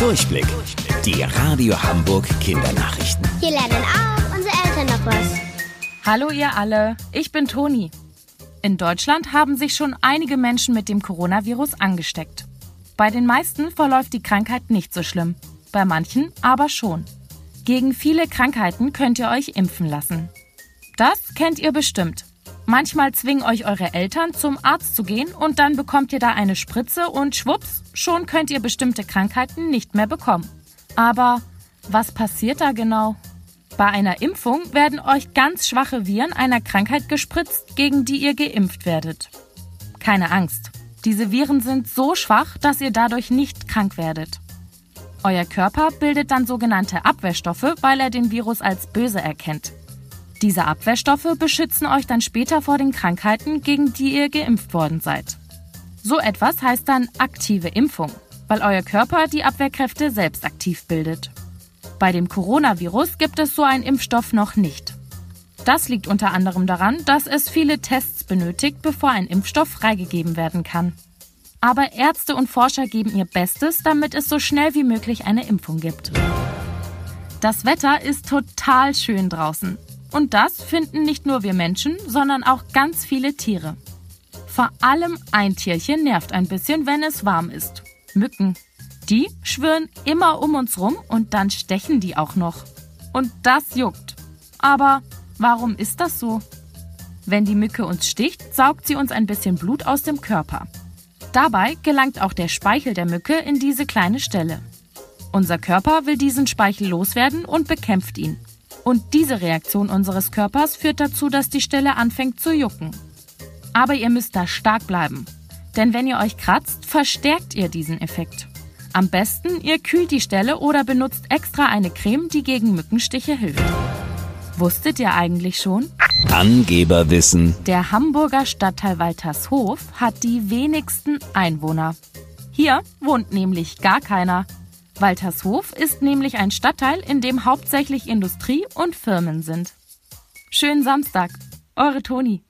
Durchblick. Die Radio Hamburg Kindernachrichten. Hier lernen auch unsere Eltern noch was. Hallo ihr alle, ich bin Toni. In Deutschland haben sich schon einige Menschen mit dem Coronavirus angesteckt. Bei den meisten verläuft die Krankheit nicht so schlimm, bei manchen aber schon. Gegen viele Krankheiten könnt ihr euch impfen lassen. Das kennt ihr bestimmt. Manchmal zwingen euch eure Eltern zum Arzt zu gehen und dann bekommt ihr da eine Spritze und schwupps, schon könnt ihr bestimmte Krankheiten nicht mehr bekommen. Aber was passiert da genau? Bei einer Impfung werden euch ganz schwache Viren einer Krankheit gespritzt, gegen die ihr geimpft werdet. Keine Angst. Diese Viren sind so schwach, dass ihr dadurch nicht krank werdet. Euer Körper bildet dann sogenannte Abwehrstoffe, weil er den Virus als böse erkennt. Diese Abwehrstoffe beschützen euch dann später vor den Krankheiten, gegen die ihr geimpft worden seid. So etwas heißt dann aktive Impfung, weil euer Körper die Abwehrkräfte selbst aktiv bildet. Bei dem Coronavirus gibt es so einen Impfstoff noch nicht. Das liegt unter anderem daran, dass es viele Tests benötigt, bevor ein Impfstoff freigegeben werden kann. Aber Ärzte und Forscher geben ihr Bestes, damit es so schnell wie möglich eine Impfung gibt. Das Wetter ist total schön draußen. Und das finden nicht nur wir Menschen, sondern auch ganz viele Tiere. Vor allem ein Tierchen nervt ein bisschen, wenn es warm ist. Mücken. Die schwirren immer um uns rum und dann stechen die auch noch. Und das juckt. Aber warum ist das so? Wenn die Mücke uns sticht, saugt sie uns ein bisschen Blut aus dem Körper. Dabei gelangt auch der Speichel der Mücke in diese kleine Stelle. Unser Körper will diesen Speichel loswerden und bekämpft ihn. Und diese Reaktion unseres Körpers führt dazu, dass die Stelle anfängt zu jucken. Aber ihr müsst da stark bleiben. Denn wenn ihr euch kratzt, verstärkt ihr diesen Effekt. Am besten, ihr kühlt die Stelle oder benutzt extra eine Creme, die gegen Mückenstiche hilft. Wusstet ihr eigentlich schon? Angeberwissen. Der Hamburger Stadtteil Waltershof hat die wenigsten Einwohner. Hier wohnt nämlich gar keiner. Waltershof ist nämlich ein Stadtteil, in dem hauptsächlich Industrie und Firmen sind. Schönen Samstag, eure Toni.